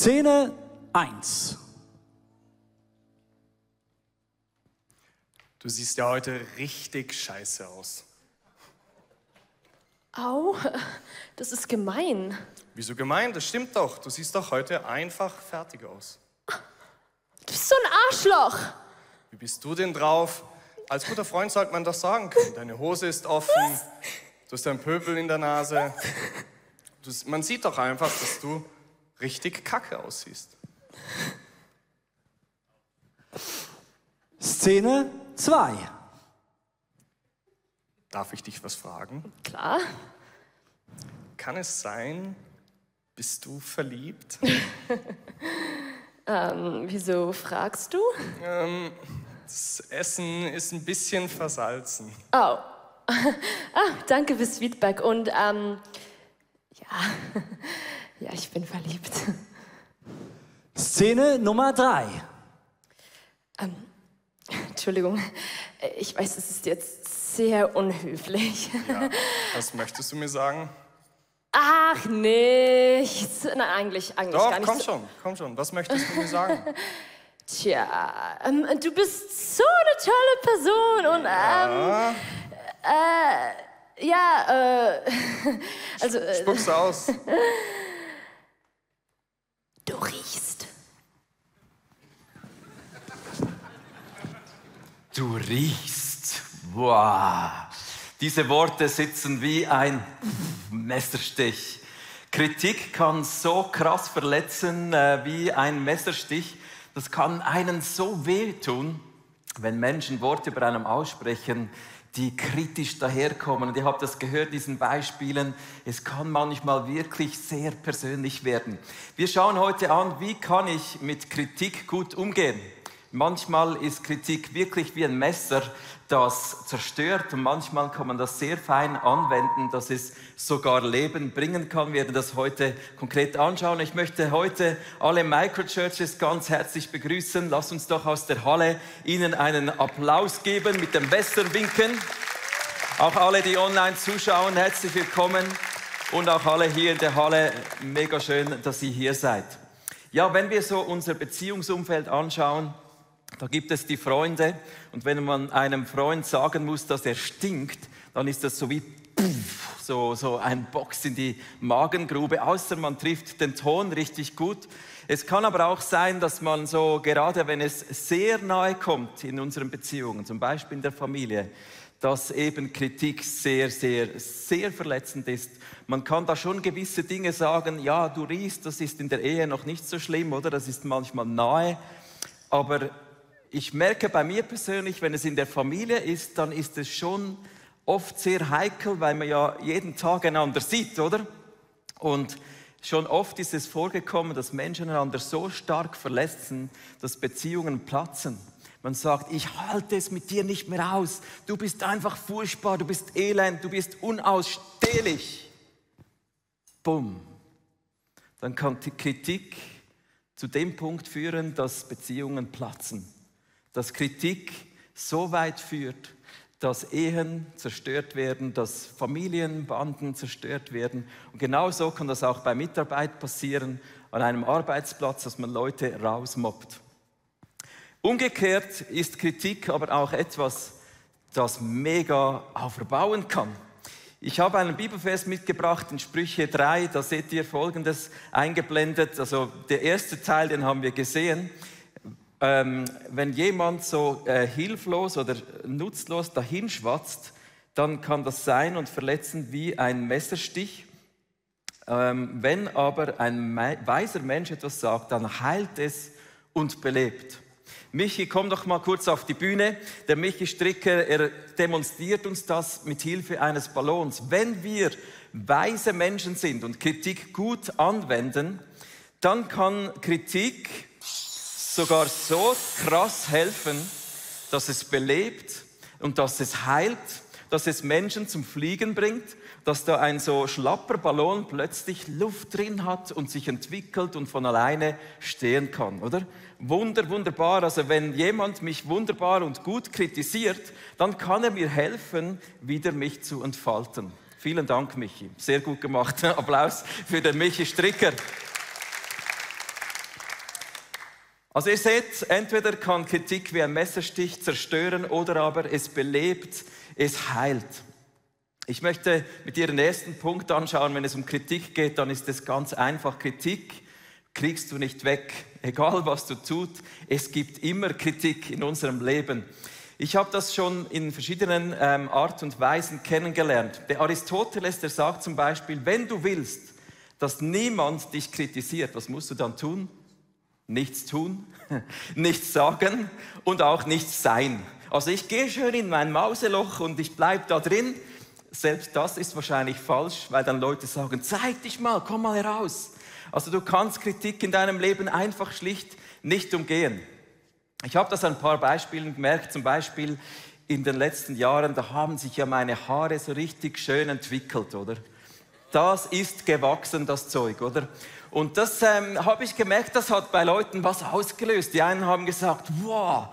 Szene 1. Du siehst ja heute richtig scheiße aus. Au, das ist gemein. Wieso gemein? Das stimmt doch. Du siehst doch heute einfach fertig aus. Du bist so ein Arschloch. Wie bist du denn drauf? Als guter Freund sollte man das sagen können. Deine Hose ist offen, du hast einen Pöbel in der Nase. Du, man sieht doch einfach, dass du richtig kacke aussiehst. Szene 2. Darf ich dich was fragen? Klar. Kann es sein, bist du verliebt? Ähm, wieso fragst du? ähm, das Essen ist ein bisschen versalzen. Oh. ah, danke fürs Feedback. Und ähm, ja, ja, ich bin verliebt. Szene Nummer 3. Entschuldigung, ich weiß, es ist jetzt sehr unhöflich. Ja. Was möchtest du mir sagen? Ach, nichts. Nein, eigentlich, eigentlich Doch, gar nichts. komm schon, komm schon. Was möchtest du mir sagen? Tja, ähm, du bist so eine tolle Person und ähm, Ja, äh, ja, äh, also äh, spuck's aus. du riechst. Du riechst. Wow. Diese Worte sitzen wie ein Messerstich. Kritik kann so krass verletzen äh, wie ein Messerstich. Das kann einen so wehtun, wenn Menschen Worte über einem aussprechen, die kritisch daherkommen. Und ihr habt das gehört, diesen Beispielen. Es kann manchmal wirklich sehr persönlich werden. Wir schauen heute an, wie kann ich mit Kritik gut umgehen. Manchmal ist Kritik wirklich wie ein Messer, das zerstört und manchmal kann man das sehr fein anwenden, dass es sogar Leben bringen kann. Wir werden das heute konkret anschauen. Ich möchte heute alle Microchurches ganz herzlich begrüßen. Lasst uns doch aus der Halle Ihnen einen Applaus geben, mit dem Messer winken. Auch alle, die online zuschauen, herzlich willkommen. Und auch alle hier in der Halle, mega schön, dass ihr hier seid. Ja, wenn wir so unser Beziehungsumfeld anschauen, da gibt es die Freunde und wenn man einem Freund sagen muss, dass er stinkt, dann ist das so wie puff, so, so ein Box in die Magengrube, außer man trifft den Ton richtig gut. Es kann aber auch sein, dass man so, gerade wenn es sehr nahe kommt in unseren Beziehungen, zum Beispiel in der Familie, dass eben Kritik sehr, sehr, sehr verletzend ist. Man kann da schon gewisse Dinge sagen, ja, du riechst, das ist in der Ehe noch nicht so schlimm, oder? Das ist manchmal nahe. Aber ich merke bei mir persönlich, wenn es in der Familie ist, dann ist es schon oft sehr heikel, weil man ja jeden Tag einander sieht, oder? Und schon oft ist es vorgekommen, dass Menschen einander so stark verletzen, dass Beziehungen platzen. Man sagt, ich halte es mit dir nicht mehr aus. Du bist einfach furchtbar, du bist elend, du bist unausstehlich. Bumm. Dann kann die Kritik zu dem Punkt führen, dass Beziehungen platzen. Dass Kritik so weit führt, dass Ehen zerstört werden, dass Familienbanden zerstört werden. Und genauso kann das auch bei Mitarbeit passieren, an einem Arbeitsplatz, dass man Leute rausmobbt. Umgekehrt ist Kritik aber auch etwas, das mega auferbauen kann. Ich habe einen Bibelvers mitgebracht in Sprüche 3, da seht ihr Folgendes eingeblendet. Also der erste Teil, den haben wir gesehen. Ähm, wenn jemand so äh, hilflos oder nutzlos dahinschwatzt, dann kann das sein und verletzen wie ein Messerstich. Ähm, wenn aber ein weiser Mensch etwas sagt, dann heilt es und belebt. Michi, komm doch mal kurz auf die Bühne. Der Michi Stricker, er demonstriert uns das mit Hilfe eines Ballons. Wenn wir weise Menschen sind und Kritik gut anwenden, dann kann Kritik sogar so krass helfen, dass es belebt und dass es heilt, dass es Menschen zum Fliegen bringt, dass da ein so schlapper Ballon plötzlich Luft drin hat und sich entwickelt und von alleine stehen kann, oder? Wunder, wunderbar. Also wenn jemand mich wunderbar und gut kritisiert, dann kann er mir helfen, wieder mich zu entfalten. Vielen Dank, Michi. Sehr gut gemacht. Applaus für den Michi Stricker. Also ihr seht, entweder kann Kritik wie ein Messerstich zerstören oder aber es belebt, es heilt. Ich möchte mit dir den ersten Punkt anschauen. Wenn es um Kritik geht, dann ist es ganz einfach. Kritik kriegst du nicht weg, egal was du tut. Es gibt immer Kritik in unserem Leben. Ich habe das schon in verschiedenen ähm, Art und Weisen kennengelernt. Der Aristoteles, der sagt zum Beispiel, wenn du willst, dass niemand dich kritisiert, was musst du dann tun? Nichts tun, nichts sagen und auch nichts sein. Also ich gehe schön in mein Mauseloch und ich bleibe da drin. Selbst das ist wahrscheinlich falsch, weil dann Leute sagen, zeig dich mal, komm mal heraus. Also du kannst Kritik in deinem Leben einfach schlicht nicht umgehen. Ich habe das an ein paar Beispielen gemerkt, zum Beispiel in den letzten Jahren, da haben sich ja meine Haare so richtig schön entwickelt, oder? Das ist gewachsen, das Zeug, oder? Und das ähm, habe ich gemerkt, das hat bei Leuten was ausgelöst. Die einen haben gesagt, wow,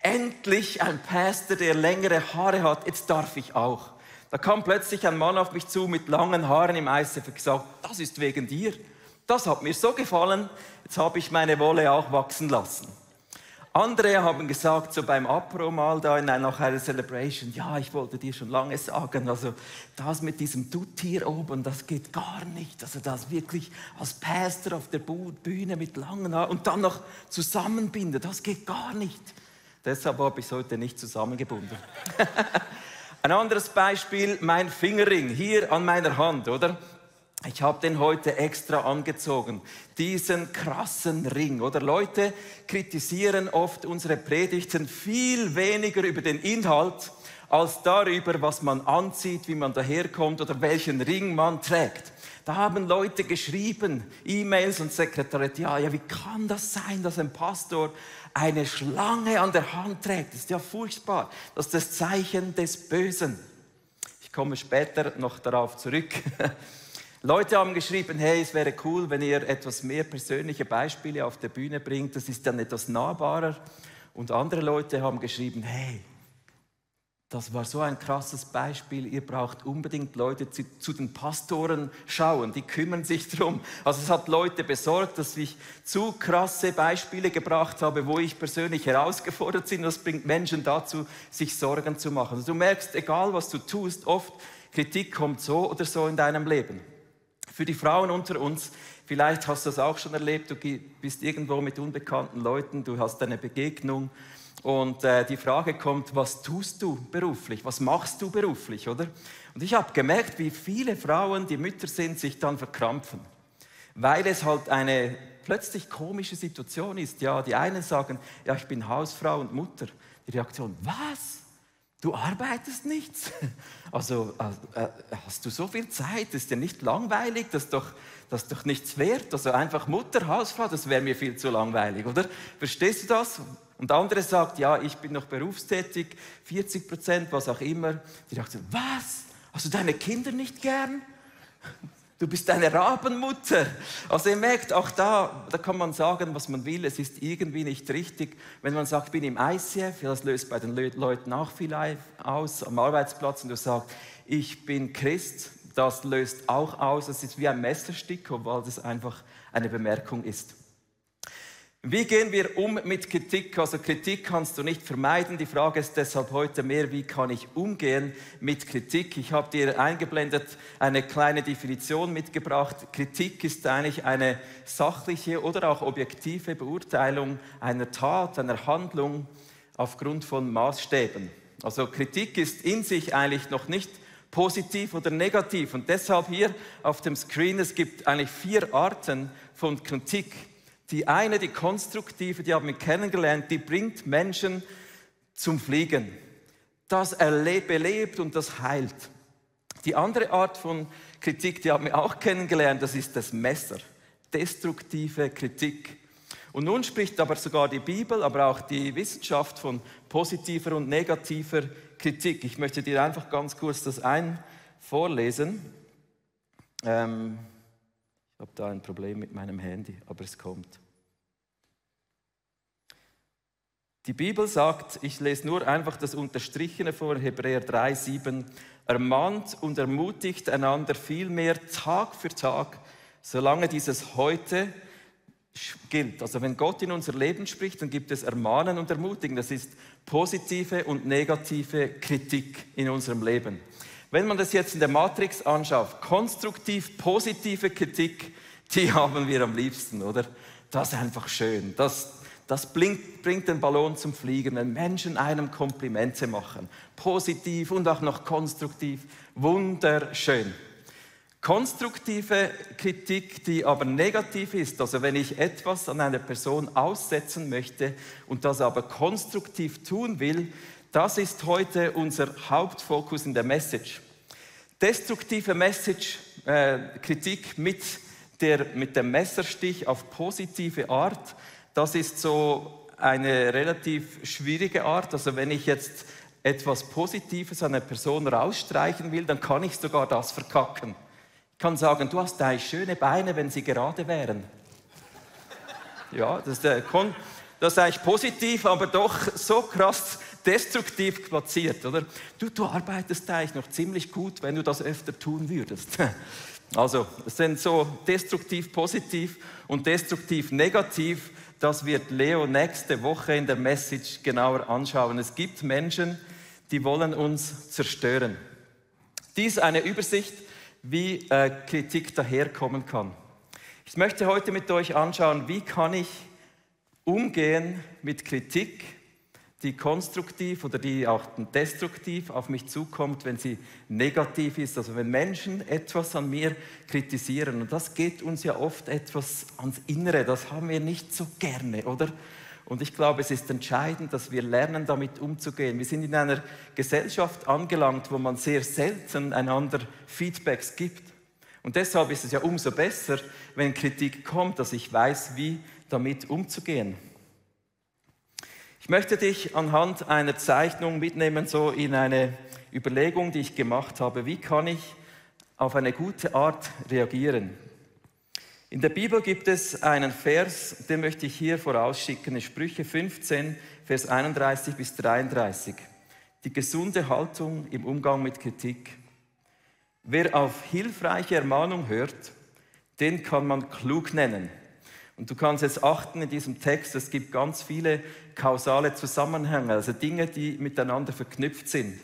endlich ein Pastor, der längere Haare hat, jetzt darf ich auch. Da kam plötzlich ein Mann auf mich zu mit langen Haaren im ICF und gesagt, das ist wegen dir. Das hat mir so gefallen, jetzt habe ich meine Wolle auch wachsen lassen. Andere haben gesagt, so beim Apro mal da in einer, nach einer Celebration, ja, ich wollte dir schon lange sagen, also das mit diesem Dutt hier oben, das geht gar nicht. Also das wirklich als Pastor auf der Bühne mit langen Haaren und dann noch zusammenbinden, das geht gar nicht. Deshalb habe ich es heute nicht zusammengebunden. Ein anderes Beispiel, mein Fingerring hier an meiner Hand, oder? Ich habe den heute extra angezogen, diesen krassen Ring. Oder Leute kritisieren oft unsere Predigten viel weniger über den Inhalt als darüber, was man anzieht, wie man daherkommt oder welchen Ring man trägt. Da haben Leute geschrieben, E-Mails und Sekretariat, ja, ja, wie kann das sein, dass ein Pastor eine Schlange an der Hand trägt? Das ist ja furchtbar. Das ist das Zeichen des Bösen. Ich komme später noch darauf zurück. Leute haben geschrieben, hey, es wäre cool, wenn ihr etwas mehr persönliche Beispiele auf der Bühne bringt, das ist dann etwas nahbarer. Und andere Leute haben geschrieben, hey, das war so ein krasses Beispiel. Ihr braucht unbedingt Leute zu, zu, den Pastoren schauen. Die kümmern sich darum. Also es hat Leute besorgt, dass ich zu krasse Beispiele gebracht habe, wo ich persönlich herausgefordert bin. Das bringt Menschen dazu, sich Sorgen zu machen. Also du merkst, egal was du tust, oft Kritik kommt so oder so in deinem Leben. Für die Frauen unter uns, vielleicht hast du das auch schon erlebt, du bist irgendwo mit unbekannten Leuten, du hast eine Begegnung und äh, die Frage kommt, was tust du beruflich? Was machst du beruflich, oder? Und ich habe gemerkt, wie viele Frauen, die Mütter sind, sich dann verkrampfen, weil es halt eine plötzlich komische Situation ist. Ja, die einen sagen, ja, ich bin Hausfrau und Mutter. Die Reaktion, was? Du arbeitest nichts. Also äh, äh, hast du so viel Zeit? Ist dir nicht langweilig? Das ist doch, das ist doch nichts wert. Also einfach Mutter, Hausfrau, das wäre mir viel zu langweilig, oder? Verstehst du das? Und andere sagt, ja, ich bin noch berufstätig, 40 Prozent, was auch immer. Die dachten, was? Hast du deine Kinder nicht gern? Du bist eine Rabenmutter. Also ihr merkt, auch da, da kann man sagen, was man will. Es ist irgendwie nicht richtig. Wenn man sagt, bin im ICF, das löst bei den Leuten auch viel aus am Arbeitsplatz. Und du sagst, ich bin Christ, das löst auch aus. Es ist wie ein Messerstück, obwohl das einfach eine Bemerkung ist. Wie gehen wir um mit Kritik? Also Kritik kannst du nicht vermeiden. Die Frage ist deshalb heute mehr, wie kann ich umgehen mit Kritik? Ich habe dir eingeblendet eine kleine Definition mitgebracht. Kritik ist eigentlich eine sachliche oder auch objektive Beurteilung einer Tat, einer Handlung aufgrund von Maßstäben. Also Kritik ist in sich eigentlich noch nicht positiv oder negativ. Und deshalb hier auf dem Screen, es gibt eigentlich vier Arten von Kritik. Die eine, die konstruktive, die haben wir kennengelernt, die bringt Menschen zum Fliegen. Das belebt und das heilt. Die andere Art von Kritik, die haben wir auch kennengelernt, das ist das Messer. Destruktive Kritik. Und nun spricht aber sogar die Bibel, aber auch die Wissenschaft von positiver und negativer Kritik. Ich möchte dir einfach ganz kurz das ein vorlesen. Ähm, ich habe da ein Problem mit meinem Handy, aber es kommt. Die Bibel sagt, ich lese nur einfach das Unterstrichene vor, Hebräer 3, 7, ermahnt und ermutigt einander vielmehr Tag für Tag, solange dieses heute gilt. Also wenn Gott in unser Leben spricht, dann gibt es Ermahnen und Ermutigen. Das ist positive und negative Kritik in unserem Leben. Wenn man das jetzt in der Matrix anschaut, konstruktiv positive Kritik, die haben wir am liebsten, oder? Das ist einfach schön. Das, das bringt, bringt den Ballon zum Fliegen, wenn Menschen einem Komplimente machen. Positiv und auch noch konstruktiv. Wunderschön. Konstruktive Kritik, die aber negativ ist, also wenn ich etwas an einer Person aussetzen möchte und das aber konstruktiv tun will, das ist heute unser Hauptfokus in der Message. Destruktive Message, äh, Kritik mit, der, mit dem Messerstich auf positive Art, das ist so eine relativ schwierige Art. Also wenn ich jetzt etwas Positives an einer Person rausstreichen will, dann kann ich sogar das verkacken kann sagen, du hast da schöne Beine, wenn sie gerade wären. Ja, das ist, äh, das ist eigentlich positiv, aber doch so krass destruktiv platziert, oder? Du, du arbeitest eigentlich noch ziemlich gut, wenn du das öfter tun würdest. Also, es sind so destruktiv positiv und destruktiv negativ. Das wird Leo nächste Woche in der Message genauer anschauen. Es gibt Menschen, die wollen uns zerstören. Dies eine Übersicht wie äh, Kritik daherkommen kann. Ich möchte heute mit euch anschauen, wie kann ich umgehen mit Kritik, die konstruktiv oder die auch destruktiv auf mich zukommt, wenn sie negativ ist. Also wenn Menschen etwas an mir kritisieren. Und das geht uns ja oft etwas ans Innere. Das haben wir nicht so gerne, oder? Und ich glaube, es ist entscheidend, dass wir lernen, damit umzugehen. Wir sind in einer Gesellschaft angelangt, wo man sehr selten einander Feedbacks gibt. Und deshalb ist es ja umso besser, wenn Kritik kommt, dass ich weiß, wie damit umzugehen. Möchte dich anhand einer Zeichnung mitnehmen, so in eine Überlegung, die ich gemacht habe. Wie kann ich auf eine gute Art reagieren? In der Bibel gibt es einen Vers, den möchte ich hier vorausschicken, in Sprüche 15, Vers 31 bis 33. Die gesunde Haltung im Umgang mit Kritik. Wer auf hilfreiche Ermahnung hört, den kann man klug nennen. Und du kannst jetzt achten in diesem Text, es gibt ganz viele kausale Zusammenhänge, also Dinge, die miteinander verknüpft sind.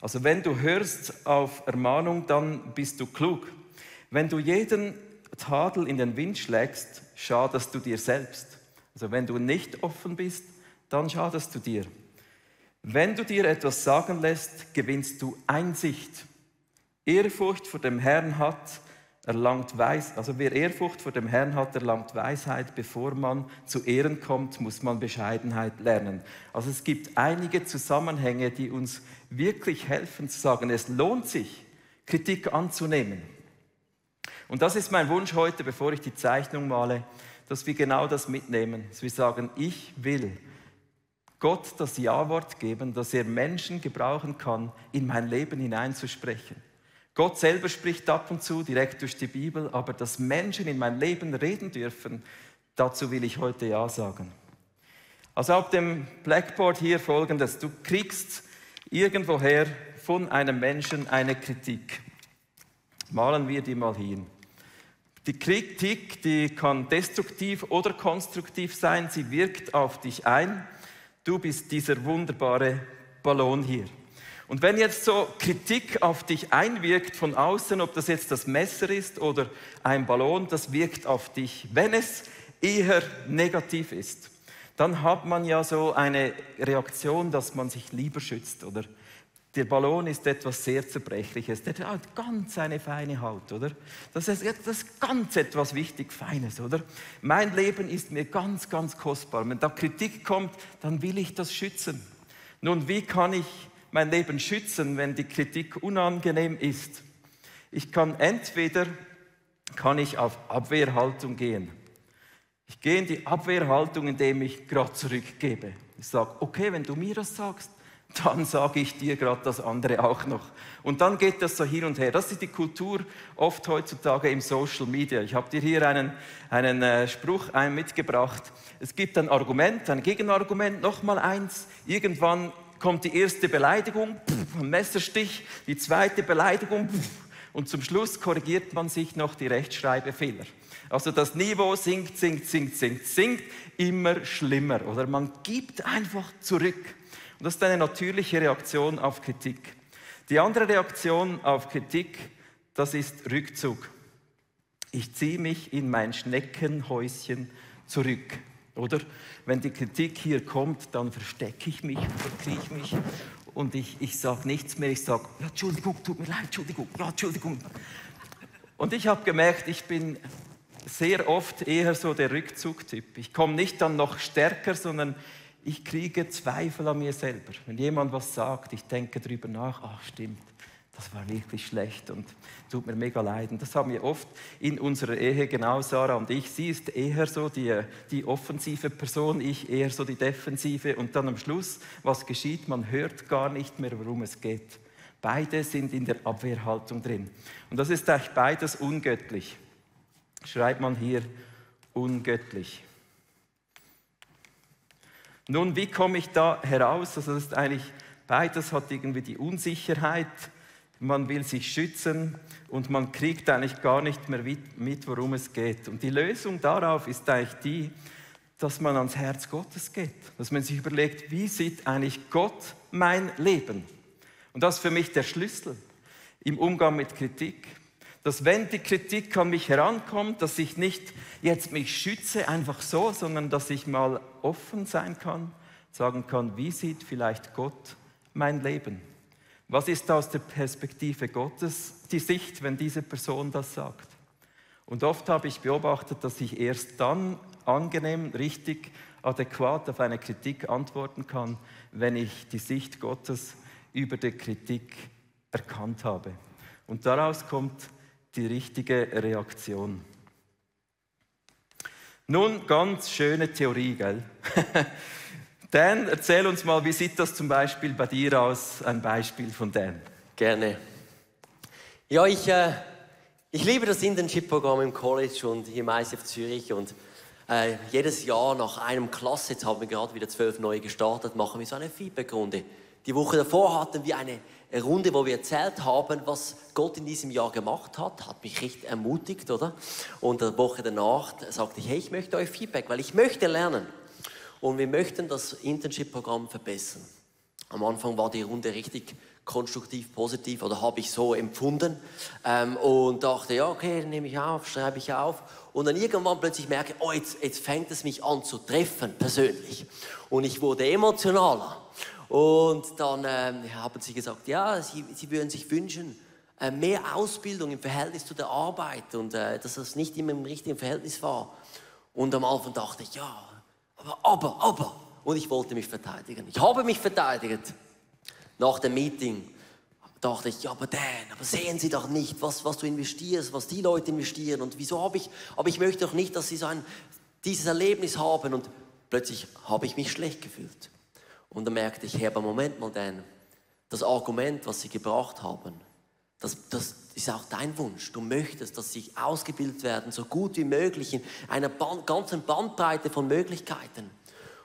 Also wenn du hörst auf Ermahnung, dann bist du klug. Wenn du jeden Tadel in den Wind schlägst, schadest du dir selbst. Also wenn du nicht offen bist, dann schadest du dir. Wenn du dir etwas sagen lässt, gewinnst du Einsicht. Ehrfurcht vor dem Herrn hat, erlangt Weis, also wer Ehrfurcht vor dem Herrn hat, erlangt Weisheit. Bevor man zu Ehren kommt, muss man Bescheidenheit lernen. Also es gibt einige Zusammenhänge, die uns wirklich helfen zu sagen, es lohnt sich, Kritik anzunehmen. Und das ist mein Wunsch heute, bevor ich die Zeichnung male, dass wir genau das mitnehmen. Dass wir sagen, ich will Gott das Ja-Wort geben, dass er Menschen gebrauchen kann, in mein Leben hineinzusprechen. Gott selber spricht ab und zu direkt durch die Bibel, aber dass Menschen in mein Leben reden dürfen, dazu will ich heute Ja sagen. Also auf dem Blackboard hier folgendes. Du kriegst irgendwoher von einem Menschen eine Kritik. Malen wir die mal hin. Die Kritik, die kann destruktiv oder konstruktiv sein, sie wirkt auf dich ein. Du bist dieser wunderbare Ballon hier. Und wenn jetzt so Kritik auf dich einwirkt von außen, ob das jetzt das Messer ist oder ein Ballon, das wirkt auf dich. Wenn es eher negativ ist, dann hat man ja so eine Reaktion, dass man sich lieber schützt oder der Ballon ist etwas sehr Zerbrechliches. Der hat ganz eine feine Haut, oder? Das ist, das ist ganz etwas wichtig Feines, oder? Mein Leben ist mir ganz, ganz kostbar. Wenn da Kritik kommt, dann will ich das schützen. Nun, wie kann ich mein Leben schützen, wenn die Kritik unangenehm ist? Ich kann entweder kann ich auf Abwehrhaltung gehen. Ich gehe in die Abwehrhaltung, indem ich gerade zurückgebe. Ich sage, okay, wenn du mir das sagst, dann sage ich dir gerade das andere auch noch. Und dann geht das so hin und her. Das ist die Kultur oft heutzutage im Social Media. Ich habe dir hier einen, einen äh, Spruch mitgebracht. Es gibt ein Argument, ein Gegenargument, nochmal eins. Irgendwann kommt die erste Beleidigung, pff, ein Messerstich, die zweite Beleidigung pff, und zum Schluss korrigiert man sich noch die Rechtschreibfehler. Also das Niveau sinkt, sinkt, sinkt, sinkt, sinkt immer schlimmer. Oder man gibt einfach zurück. Und das ist eine natürliche Reaktion auf Kritik. Die andere Reaktion auf Kritik, das ist Rückzug. Ich ziehe mich in mein Schneckenhäuschen zurück. Oder wenn die Kritik hier kommt, dann verstecke ich mich, verkrieche mich und ich, ich sage nichts mehr. Ich sage, ja, Entschuldigung, tut mir leid, Entschuldigung, ja, Entschuldigung. Und ich habe gemerkt, ich bin sehr oft eher so der Rückzugtyp. Ich komme nicht dann noch stärker, sondern ich kriege Zweifel an mir selber. Wenn jemand was sagt, ich denke darüber nach, ach stimmt, das war wirklich schlecht und tut mir mega leid. Und das haben wir oft in unserer Ehe, genau Sarah und ich. Sie ist eher so die, die offensive Person, ich eher so die defensive. Und dann am Schluss, was geschieht? Man hört gar nicht mehr, worum es geht. Beide sind in der Abwehrhaltung drin. Und das ist eigentlich beides ungöttlich. Schreibt man hier ungöttlich. Nun, wie komme ich da heraus? Also das ist eigentlich beides hat irgendwie die Unsicherheit man will sich schützen und man kriegt eigentlich gar nicht mehr mit, worum es geht. Und die Lösung darauf ist eigentlich die, dass man ans Herz Gottes geht, dass man sich überlegt, wie sieht eigentlich Gott mein Leben? Und das ist für mich der Schlüssel im Umgang mit Kritik. Dass wenn die Kritik an mich herankommt, dass ich nicht jetzt mich schütze einfach so, sondern dass ich mal offen sein kann, sagen kann, wie sieht vielleicht Gott mein Leben? Was ist aus der Perspektive Gottes die Sicht, wenn diese Person das sagt? Und oft habe ich beobachtet, dass ich erst dann angenehm, richtig, adäquat auf eine Kritik antworten kann, wenn ich die Sicht Gottes über die Kritik erkannt habe. Und daraus kommt die richtige Reaktion. Nun, ganz schöne Theorie, gell? Dan, erzähl uns mal, wie sieht das zum Beispiel bei dir aus? Ein Beispiel von Dan. Gerne. Ja, ich, äh, ich liebe das Internship-Programm im College und hier im ISF Zürich und äh, jedes Jahr nach einem Klasse, jetzt haben wir gerade wieder zwölf neue gestartet, machen wir so eine Feedback-Runde. Die Woche davor hatten wir eine Runde, wo wir erzählt haben, was Gott in diesem Jahr gemacht hat. Hat mich richtig ermutigt, oder? Und eine Woche danach sagte ich, hey, ich möchte euch Feedback, weil ich möchte lernen. Und wir möchten das Internship-Programm verbessern. Am Anfang war die Runde richtig konstruktiv, positiv oder habe ich so empfunden ähm, und dachte, ja, okay, nehme ich auf, schreibe ich auf. Und dann irgendwann plötzlich merke, oh, jetzt, jetzt fängt es mich an zu treffen, persönlich. Und ich wurde emotionaler. Und dann ähm, haben sie gesagt, ja, sie, sie würden sich wünschen, äh, mehr Ausbildung im Verhältnis zu der Arbeit und äh, dass das nicht immer im richtigen Verhältnis war. Und am Anfang dachte ich, ja, aber, aber, aber. Und ich wollte mich verteidigen. Ich habe mich verteidigt. Nach dem Meeting dachte ich, ja, aber Dan, aber sehen Sie doch nicht, was, was du investierst, was die Leute investieren und wieso habe ich, aber ich möchte doch nicht, dass Sie so ein, dieses Erlebnis haben und plötzlich habe ich mich schlecht gefühlt. Und dann merkte ich, Herr, aber Moment mal, Dan, das Argument, was Sie gebracht haben, das, das ist auch dein Wunsch. Du möchtest, dass sie ausgebildet werden, so gut wie möglich, in einer Band, ganzen Bandbreite von Möglichkeiten.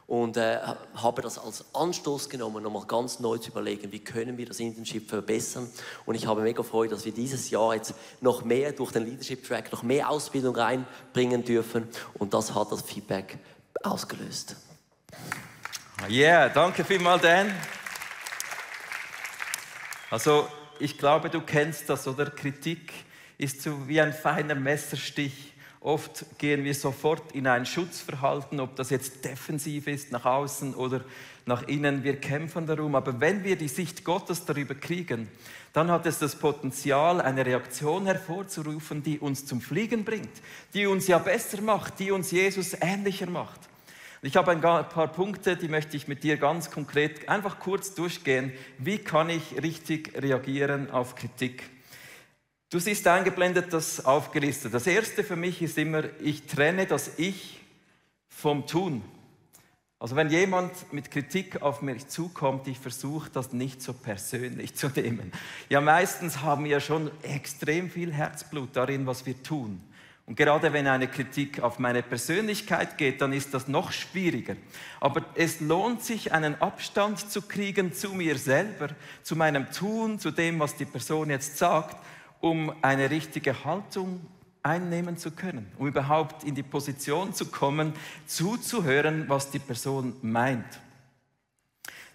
Und äh, habe das als Anstoß genommen, nochmal ganz neu zu überlegen, wie können wir das Internship verbessern. Und ich habe mega Freude, dass wir dieses Jahr jetzt noch mehr durch den Leadership Track, noch mehr Ausbildung reinbringen dürfen. Und das hat das Feedback ausgelöst. Ja, yeah, danke vielmals, Dan. Also ich glaube, du kennst das, oder? Kritik ist so wie ein feiner Messerstich. Oft gehen wir sofort in ein Schutzverhalten, ob das jetzt defensiv ist, nach außen oder nach innen. Wir kämpfen darum. Aber wenn wir die Sicht Gottes darüber kriegen, dann hat es das Potenzial, eine Reaktion hervorzurufen, die uns zum Fliegen bringt, die uns ja besser macht, die uns Jesus ähnlicher macht. Ich habe ein paar Punkte, die möchte ich mit dir ganz konkret einfach kurz durchgehen. Wie kann ich richtig reagieren auf Kritik? Du siehst eingeblendet das aufgelistet. Das erste für mich ist immer, ich trenne das Ich vom Tun. Also wenn jemand mit Kritik auf mich zukommt, ich versuche das nicht so persönlich zu nehmen. Ja, meistens haben wir schon extrem viel Herzblut darin, was wir tun. Und gerade wenn eine Kritik auf meine Persönlichkeit geht, dann ist das noch schwieriger. Aber es lohnt sich, einen Abstand zu kriegen zu mir selber, zu meinem Tun, zu dem, was die Person jetzt sagt, um eine richtige Haltung einnehmen zu können, um überhaupt in die Position zu kommen, zuzuhören, was die Person meint.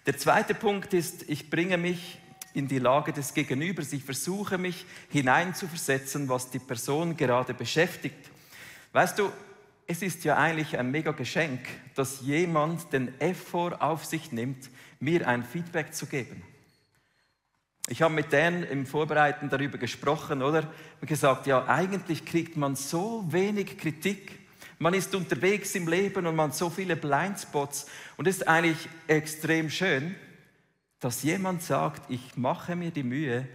Der zweite Punkt ist, ich bringe mich in die Lage des Gegenübers. Ich versuche mich hineinzuversetzen, was die Person gerade beschäftigt. Weißt du, es ist ja eigentlich ein mega Geschenk, dass jemand den Effort auf sich nimmt, mir ein Feedback zu geben. Ich habe mit denen im Vorbereiten darüber gesprochen, oder? Und gesagt, ja, eigentlich kriegt man so wenig Kritik. Man ist unterwegs im Leben und man hat so viele Blindspots. Und es ist eigentlich extrem schön, dass jemand sagt, ich mache mir die Mühe,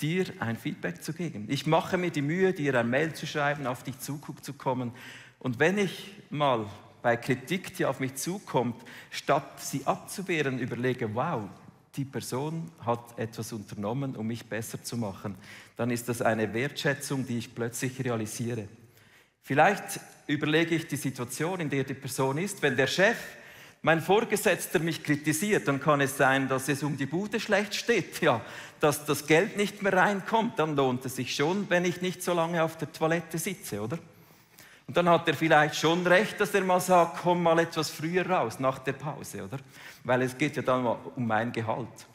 dir ein Feedback zu geben. Ich mache mir die Mühe, dir ein Mail zu schreiben, auf dich zuzukommen. Und wenn ich mal bei Kritik, die auf mich zukommt, statt sie abzuwehren, überlege, wow, die Person hat etwas unternommen, um mich besser zu machen, dann ist das eine Wertschätzung, die ich plötzlich realisiere. Vielleicht überlege ich die Situation, in der die Person ist. Wenn der Chef, mein Vorgesetzter mich kritisiert, dann kann es sein, dass es um die Bude schlecht steht, ja, dass das Geld nicht mehr reinkommt. Dann lohnt es sich schon, wenn ich nicht so lange auf der Toilette sitze, oder? Und dann hat er vielleicht schon recht, dass er mal sagt, komm mal etwas früher raus, nach der Pause, oder? Weil es geht ja dann um mein Gehalt.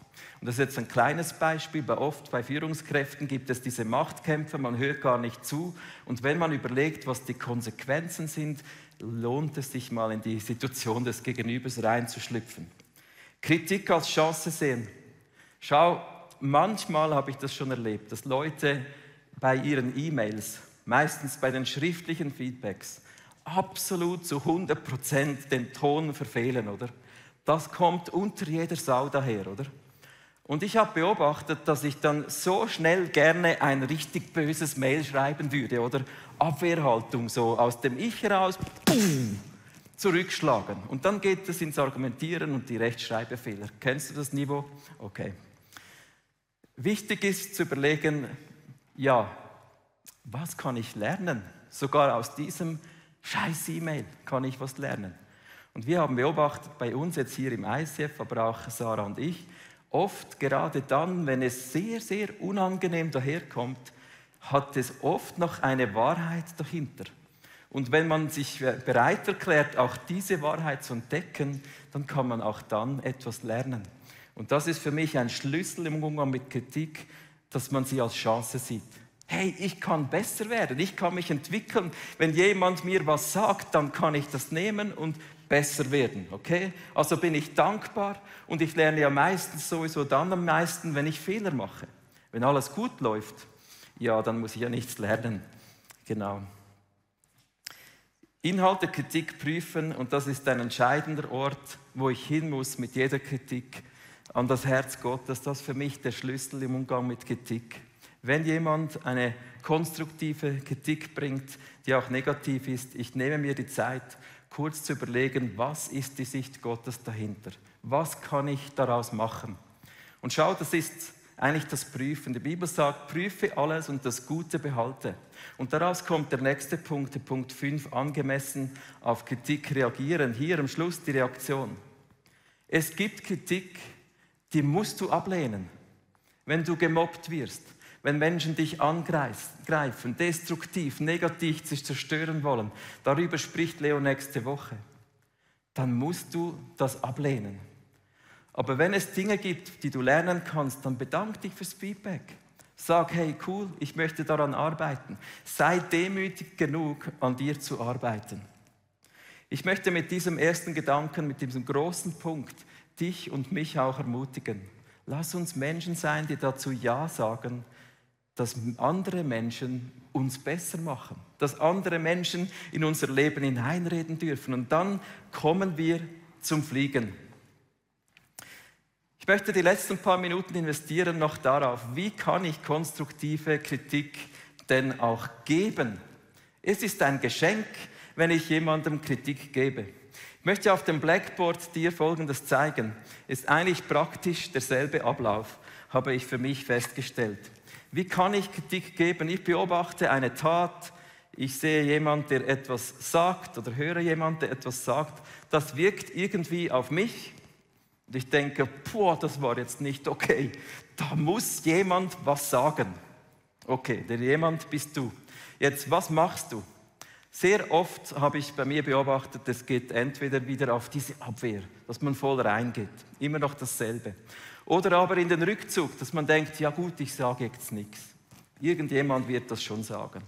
Und das ist jetzt ein kleines Beispiel, weil oft bei Führungskräften gibt es diese Machtkämpfe, man hört gar nicht zu. Und wenn man überlegt, was die Konsequenzen sind, lohnt es sich mal in die Situation des Gegenübers reinzuschlüpfen. Kritik als Chance sehen. Schau, manchmal habe ich das schon erlebt, dass Leute bei ihren E-Mails meistens bei den schriftlichen Feedbacks, absolut zu 100 Prozent den Ton verfehlen, oder? Das kommt unter jeder Sau daher, oder? Und ich habe beobachtet, dass ich dann so schnell gerne ein richtig böses Mail schreiben würde, oder? Abwehrhaltung, so aus dem Ich heraus, boom, zurückschlagen. Und dann geht es ins Argumentieren und die Rechtschreibfehler. Kennst du das Niveau? Okay. Wichtig ist zu überlegen, ja, was kann ich lernen? Sogar aus diesem scheiß E-Mail kann ich was lernen. Und wir haben beobachtet bei uns jetzt hier im ICF, aber auch Sarah und ich, oft gerade dann, wenn es sehr, sehr unangenehm daherkommt, hat es oft noch eine Wahrheit dahinter. Und wenn man sich bereit erklärt, auch diese Wahrheit zu entdecken, dann kann man auch dann etwas lernen. Und das ist für mich ein Schlüssel im Umgang mit Kritik, dass man sie als Chance sieht hey, ich kann besser werden, ich kann mich entwickeln. Wenn jemand mir was sagt, dann kann ich das nehmen und besser werden, okay? Also bin ich dankbar und ich lerne ja meistens sowieso dann am meisten, wenn ich Fehler mache. Wenn alles gut läuft, ja, dann muss ich ja nichts lernen. Genau. Inhalte Kritik prüfen und das ist ein entscheidender Ort, wo ich hin muss mit jeder Kritik an das Herz Gottes. Das ist für mich der Schlüssel im Umgang mit Kritik. Wenn jemand eine konstruktive Kritik bringt, die auch negativ ist, ich nehme mir die Zeit, kurz zu überlegen, was ist die Sicht Gottes dahinter? Was kann ich daraus machen? Und schau, das ist eigentlich das Prüfen. Die Bibel sagt, prüfe alles und das Gute behalte. Und daraus kommt der nächste Punkt, der Punkt 5, angemessen auf Kritik reagieren. Hier am Schluss die Reaktion. Es gibt Kritik, die musst du ablehnen, wenn du gemobbt wirst wenn Menschen dich angreifen, destruktiv, negativ sich zerstören wollen, darüber spricht Leo nächste Woche, dann musst du das ablehnen. Aber wenn es Dinge gibt, die du lernen kannst, dann bedank dich fürs Feedback. Sag, hey, cool, ich möchte daran arbeiten. Sei demütig genug, an dir zu arbeiten. Ich möchte mit diesem ersten Gedanken, mit diesem großen Punkt, dich und mich auch ermutigen. Lass uns Menschen sein, die dazu Ja sagen, dass andere Menschen uns besser machen, dass andere Menschen in unser Leben hineinreden dürfen. Und dann kommen wir zum Fliegen. Ich möchte die letzten paar Minuten investieren noch darauf, wie kann ich konstruktive Kritik denn auch geben. Es ist ein Geschenk, wenn ich jemandem Kritik gebe. Ich möchte auf dem Blackboard dir Folgendes zeigen. Ist eigentlich praktisch derselbe Ablauf, habe ich für mich festgestellt. Wie kann ich Kritik geben? Ich beobachte eine Tat, ich sehe jemand, der etwas sagt oder höre jemand, der etwas sagt. Das wirkt irgendwie auf mich. Und ich denke, boah, das war jetzt nicht okay. Da muss jemand was sagen. Okay, der jemand bist du. Jetzt, was machst du? Sehr oft habe ich bei mir beobachtet, es geht entweder wieder auf diese Abwehr, dass man voll reingeht, immer noch dasselbe. Oder aber in den Rückzug, dass man denkt, ja gut, ich sage jetzt nichts. Irgendjemand wird das schon sagen.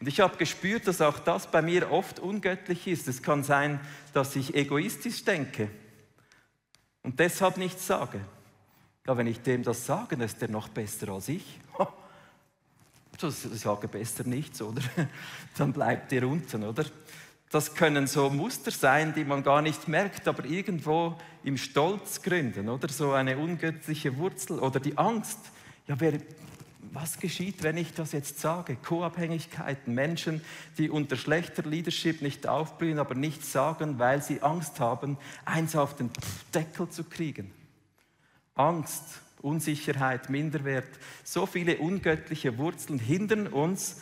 Und ich habe gespürt, dass auch das bei mir oft ungöttlich ist. Es kann sein, dass ich egoistisch denke und deshalb nichts sage. Ja, wenn ich dem das sage, ist der noch besser als ich. Das sage besser nichts, oder? Dann bleibt ihr unten, oder? Das können so Muster sein, die man gar nicht merkt, aber irgendwo im Stolz gründen, oder? So eine ungöttliche Wurzel oder die Angst. Ja, wer, was geschieht, wenn ich das jetzt sage? Co-Abhängigkeiten, Menschen, die unter schlechter Leadership nicht aufblühen, aber nichts sagen, weil sie Angst haben, eins auf den Deckel zu kriegen. Angst, Unsicherheit, Minderwert, so viele ungöttliche Wurzeln hindern uns,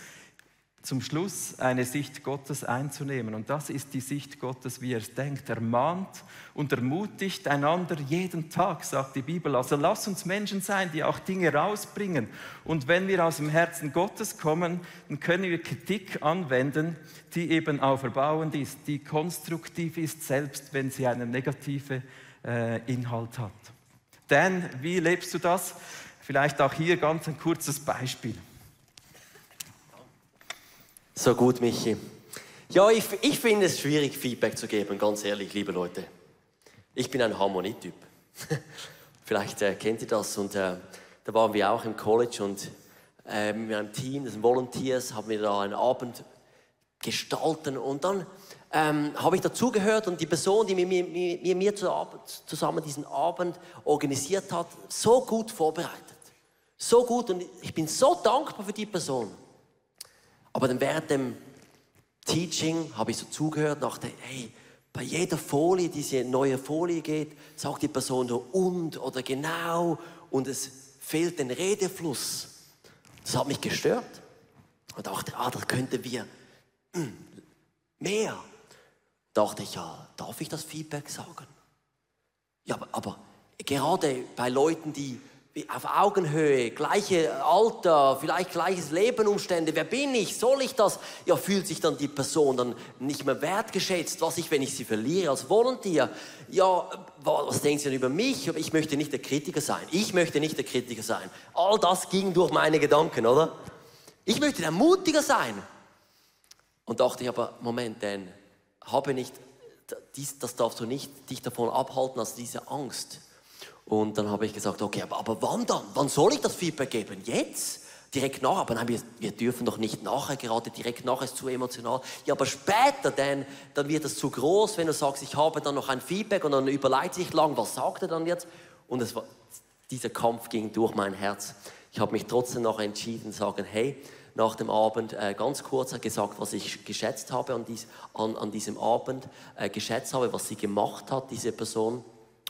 zum Schluss eine Sicht Gottes einzunehmen. Und das ist die Sicht Gottes, wie er es denkt. Er mahnt und ermutigt einander jeden Tag, sagt die Bibel. Also lass uns Menschen sein, die auch Dinge rausbringen. Und wenn wir aus dem Herzen Gottes kommen, dann können wir Kritik anwenden, die eben auferbauend ist, die konstruktiv ist, selbst wenn sie einen negativen äh, Inhalt hat. Denn wie lebst du das? Vielleicht auch hier ganz ein kurzes Beispiel. So gut, Michi. Ja, ich, ich finde es schwierig, Feedback zu geben, ganz ehrlich, liebe Leute. Ich bin ein Harmonietyp. Vielleicht äh, kennt ihr das. Und äh, da waren wir auch im College und äh, mit einem Team, das sind Volunteers, haben wir da einen Abend gestalten und dann ähm, habe ich dazugehört und die Person, die mit mir, mir, mir zusammen diesen Abend organisiert hat, so gut vorbereitet. So gut und ich bin so dankbar für die Person. Aber dann während dem Teaching habe ich so zugehört, dachte, hey, bei jeder Folie, diese neue Folie geht, sagt die Person so und oder genau und es fehlt den Redefluss. Das hat mich gestört. Und dachte, ah, das könnte wir hm, mehr dachte ich, ja, darf ich das Feedback sagen? Ja, aber, aber gerade bei Leuten, die auf Augenhöhe, gleiche Alter, vielleicht gleiches Lebenumstände, wer bin ich, soll ich das? Ja, fühlt sich dann die Person dann nicht mehr wertgeschätzt, was ich, wenn ich sie verliere als Volunteer? Ja, was denken sie denn über mich? Ich möchte nicht der Kritiker sein. Ich möchte nicht der Kritiker sein. All das ging durch meine Gedanken, oder? Ich möchte der Mutiger sein. Und dachte ich aber, Moment, denn habe nicht, das darfst du nicht dich davon abhalten, also diese Angst. Und dann habe ich gesagt, okay, aber, aber wann dann? Wann soll ich das Feedback geben? Jetzt? Direkt nachher? Aber nein, wir, wir dürfen doch nicht nachher, gerade direkt nachher ist zu emotional. Ja, aber später, denn dann wird es zu groß, wenn du sagst, ich habe dann noch ein Feedback und dann überlegt sich lang, was sagt er dann jetzt? Und es war, dieser Kampf ging durch mein Herz. Ich habe mich trotzdem noch entschieden, sagen, hey, nach dem Abend äh, ganz kurz gesagt, was ich geschätzt habe an, dies, an, an diesem Abend, äh, geschätzt habe, was sie gemacht hat, diese Person.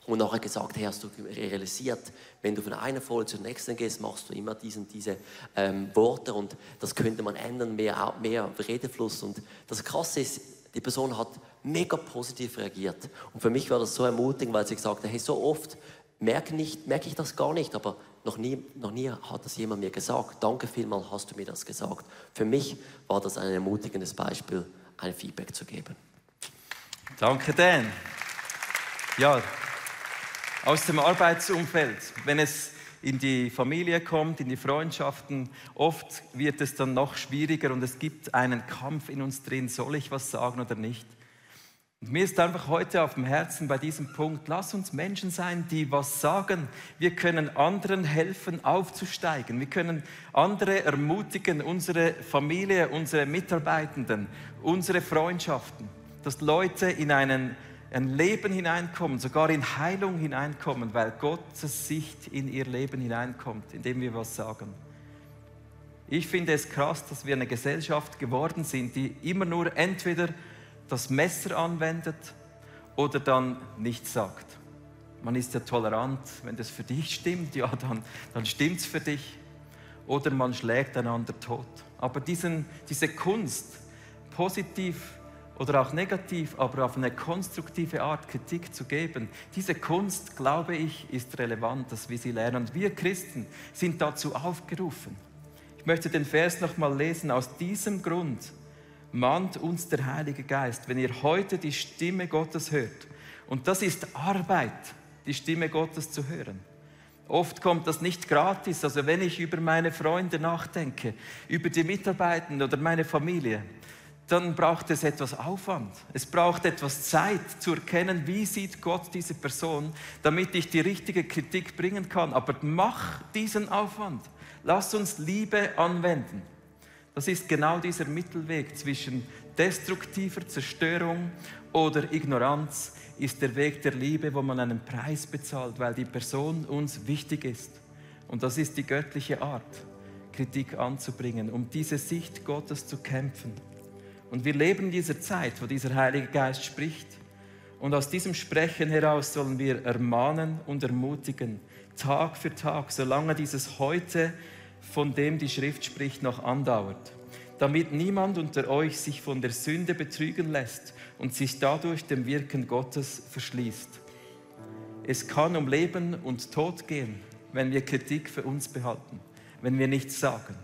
Und nachher gesagt, hey, hast du realisiert, wenn du von einer Folie zur nächsten gehst, machst du immer diesen, diese ähm, Worte und das könnte man ändern, mehr, mehr Redefluss. Und das Krasse ist, die Person hat mega positiv reagiert. Und für mich war das so ermutigend, weil sie gesagt hat, hey, so oft merke, nicht, merke ich das gar nicht, aber noch nie, noch nie hat das jemand mir gesagt. Danke vielmals, hast du mir das gesagt. Für mich war das ein ermutigendes Beispiel, ein Feedback zu geben. Danke, Dan. Ja, aus dem Arbeitsumfeld, wenn es in die Familie kommt, in die Freundschaften, oft wird es dann noch schwieriger und es gibt einen Kampf in uns drin, soll ich was sagen oder nicht? Und mir ist einfach heute auf dem Herzen bei diesem Punkt, lass uns Menschen sein, die was sagen. Wir können anderen helfen, aufzusteigen. Wir können andere ermutigen, unsere Familie, unsere Mitarbeitenden, unsere Freundschaften, dass Leute in einen, ein Leben hineinkommen, sogar in Heilung hineinkommen, weil Gottes Sicht in ihr Leben hineinkommt, indem wir was sagen. Ich finde es krass, dass wir eine Gesellschaft geworden sind, die immer nur entweder das Messer anwendet oder dann nichts sagt. Man ist ja tolerant, wenn das für dich stimmt, ja, dann, dann stimmt es für dich. Oder man schlägt einander tot. Aber diesen, diese Kunst, positiv oder auch negativ, aber auf eine konstruktive Art Kritik zu geben, diese Kunst, glaube ich, ist relevant, dass wir sie lernen. Und wir Christen sind dazu aufgerufen Ich möchte den Vers nochmal lesen. Aus diesem Grund mahnt uns der Heilige Geist, wenn ihr heute die Stimme Gottes hört. Und das ist Arbeit, die Stimme Gottes zu hören. Oft kommt das nicht gratis. Also wenn ich über meine Freunde nachdenke, über die Mitarbeitenden oder meine Familie, dann braucht es etwas Aufwand. Es braucht etwas Zeit zu erkennen, wie sieht Gott diese Person, damit ich die richtige Kritik bringen kann. Aber mach diesen Aufwand. Lass uns Liebe anwenden. Das ist genau dieser Mittelweg zwischen destruktiver Zerstörung oder Ignoranz, ist der Weg der Liebe, wo man einen Preis bezahlt, weil die Person uns wichtig ist. Und das ist die göttliche Art, Kritik anzubringen, um diese Sicht Gottes zu kämpfen. Und wir leben in dieser Zeit, wo dieser Heilige Geist spricht. Und aus diesem Sprechen heraus sollen wir ermahnen und ermutigen, Tag für Tag, solange dieses Heute von dem die Schrift spricht, noch andauert, damit niemand unter euch sich von der Sünde betrügen lässt und sich dadurch dem Wirken Gottes verschließt. Es kann um Leben und Tod gehen, wenn wir Kritik für uns behalten, wenn wir nichts sagen.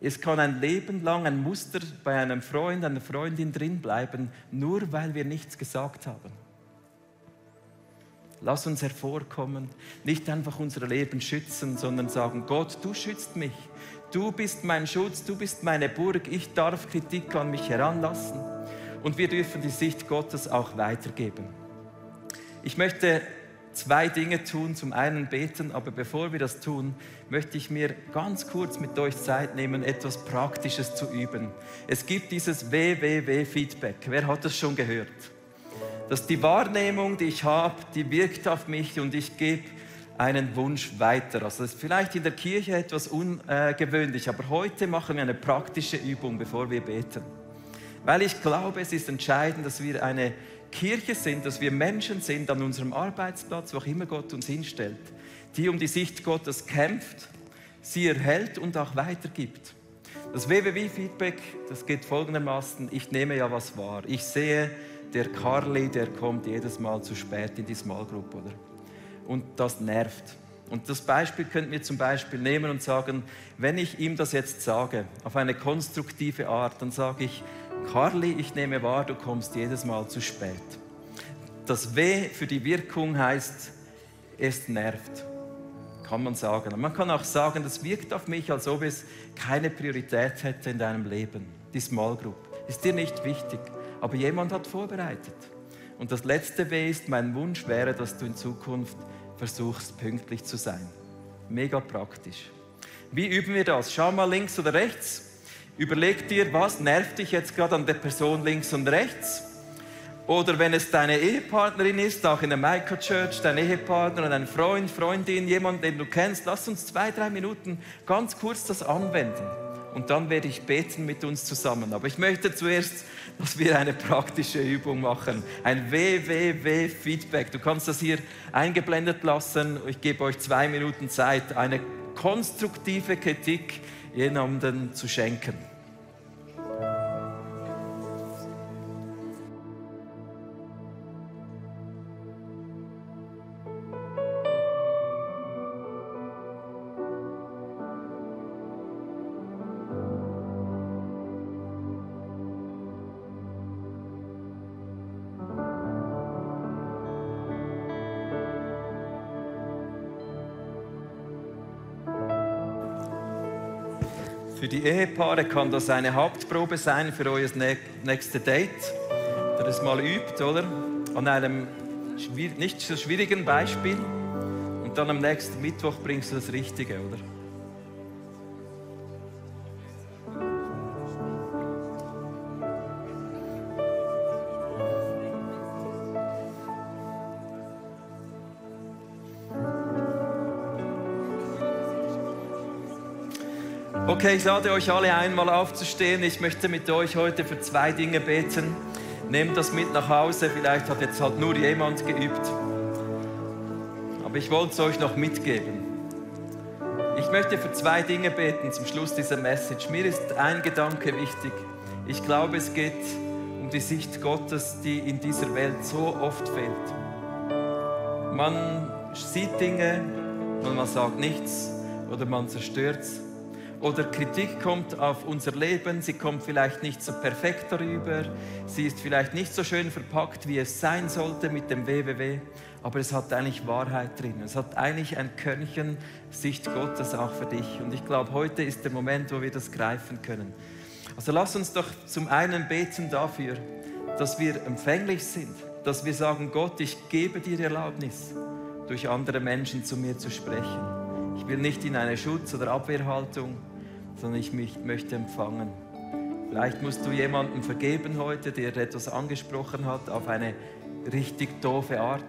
Es kann ein Leben lang ein Muster bei einem Freund, einer Freundin drin bleiben, nur weil wir nichts gesagt haben. Lass uns hervorkommen, nicht einfach unser Leben schützen, sondern sagen, Gott, du schützt mich. Du bist mein Schutz, du bist meine Burg. Ich darf Kritik an mich heranlassen. Und wir dürfen die Sicht Gottes auch weitergeben. Ich möchte zwei Dinge tun. Zum einen beten, aber bevor wir das tun, möchte ich mir ganz kurz mit euch Zeit nehmen, etwas Praktisches zu üben. Es gibt dieses WWW-Feedback. Wer hat das schon gehört? dass die Wahrnehmung, die ich habe, die wirkt auf mich und ich gebe einen Wunsch weiter. Also das ist vielleicht in der Kirche etwas ungewöhnlich, aber heute machen wir eine praktische Übung, bevor wir beten. Weil ich glaube, es ist entscheidend, dass wir eine Kirche sind, dass wir Menschen sind an unserem Arbeitsplatz, wo auch immer Gott uns hinstellt, die um die Sicht Gottes kämpft, sie erhält und auch weitergibt. Das WWW-Feedback, das geht folgendermaßen, ich nehme ja was wahr. Ich sehe, der Carly, der kommt jedes Mal zu spät in die Small Group, oder? Und das nervt. Und das Beispiel könnten wir zum Beispiel nehmen und sagen, wenn ich ihm das jetzt sage, auf eine konstruktive Art, dann sage ich, Carly, ich nehme wahr, du kommst jedes Mal zu spät. Das W für die Wirkung heißt, es nervt, kann man sagen. Man kann auch sagen, das wirkt auf mich, als ob es keine Priorität hätte in deinem Leben. Die Small Group ist dir nicht wichtig aber jemand hat vorbereitet. Und das letzte W ist, mein Wunsch wäre, dass du in Zukunft versuchst, pünktlich zu sein. Mega praktisch. Wie üben wir das? Schau mal links oder rechts. Überleg dir, was nervt dich jetzt gerade an der Person links und rechts. Oder wenn es deine Ehepartnerin ist, auch in der Micro Church, dein Ehepartner oder ein Freund, Freundin, jemand, den du kennst, lass uns zwei, drei Minuten ganz kurz das anwenden. Und dann werde ich beten mit uns zusammen. Aber ich möchte zuerst dass wir eine praktische Übung machen. Ein WWW-Feedback. Du kannst das hier eingeblendet lassen. Ich gebe euch zwei Minuten Zeit, eine konstruktive Kritik jemandem zu schenken. Ehepaare kann das eine Hauptprobe sein für euer nächstes Date. Der es mal übt, oder? An einem nicht so schwierigen Beispiel. Und dann am nächsten Mittwoch bringst du das Richtige, oder? Okay, ich lade euch alle einmal aufzustehen. Ich möchte mit euch heute für zwei Dinge beten. Nehmt das mit nach Hause. Vielleicht hat jetzt halt nur jemand geübt. Aber ich wollte es euch noch mitgeben. Ich möchte für zwei Dinge beten zum Schluss dieser Message. Mir ist ein Gedanke wichtig. Ich glaube, es geht um die Sicht Gottes, die in dieser Welt so oft fehlt. Man sieht Dinge und man sagt nichts oder man zerstört es oder Kritik kommt auf unser Leben, sie kommt vielleicht nicht so perfekt darüber, sie ist vielleicht nicht so schön verpackt, wie es sein sollte mit dem WWW, aber es hat eigentlich Wahrheit drin. Es hat eigentlich ein Körnchen Sicht Gottes auch für dich. Und ich glaube, heute ist der Moment, wo wir das greifen können. Also lass uns doch zum einen beten dafür, dass wir empfänglich sind, dass wir sagen, Gott, ich gebe dir Erlaubnis, durch andere Menschen zu mir zu sprechen. Ich will nicht in eine Schutz- oder Abwehrhaltung, sondern ich möchte empfangen. Vielleicht musst du jemandem vergeben heute, der etwas angesprochen hat, auf eine richtig doofe Art.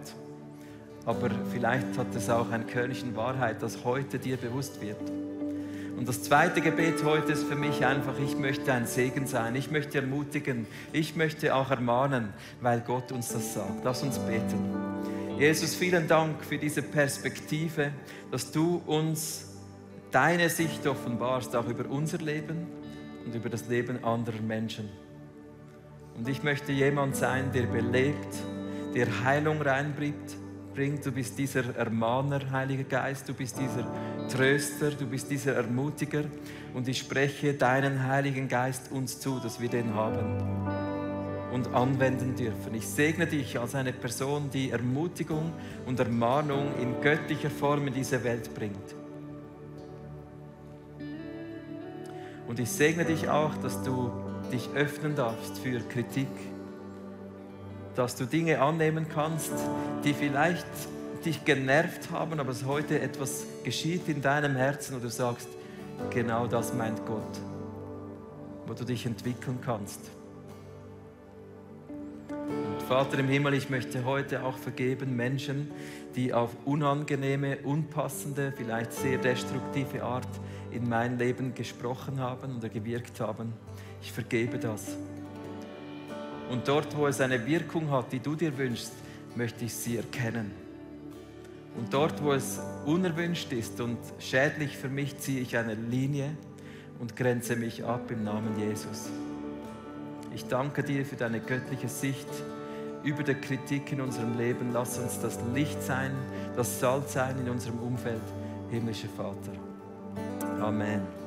Aber vielleicht hat es auch ein Körnchen Wahrheit, das heute dir bewusst wird. Und das zweite Gebet heute ist für mich einfach, ich möchte ein Segen sein, ich möchte ermutigen, ich möchte auch ermahnen, weil Gott uns das sagt. Lass uns beten. Jesus, vielen Dank für diese Perspektive, dass du uns deine Sicht offenbarst, auch über unser Leben und über das Leben anderer Menschen. Und ich möchte jemand sein, der belebt, der Heilung reinbringt, bringt. Du bist dieser Ermahner, Heiliger Geist. Du bist dieser Tröster. Du bist dieser Ermutiger. Und ich spreche deinen Heiligen Geist uns zu, dass wir den haben und anwenden dürfen. Ich segne dich als eine Person, die Ermutigung und Ermahnung in göttlicher Form in diese Welt bringt. Und ich segne dich auch, dass du dich öffnen darfst für Kritik, dass du Dinge annehmen kannst, die vielleicht dich genervt haben, aber es heute etwas geschieht in deinem Herzen und du sagst, genau das meint Gott, wo du dich entwickeln kannst. Vater im Himmel, ich möchte heute auch vergeben Menschen, die auf unangenehme, unpassende, vielleicht sehr destruktive Art in mein Leben gesprochen haben oder gewirkt haben. Ich vergebe das. Und dort, wo es eine Wirkung hat, die du dir wünschst, möchte ich sie erkennen. Und dort, wo es unerwünscht ist und schädlich für mich, ziehe ich eine Linie und grenze mich ab im Namen Jesus. Ich danke dir für deine göttliche Sicht über der Kritik in unserem Leben. Lass uns das Licht sein, das Salz sein in unserem Umfeld, himmlischer Vater. Amen.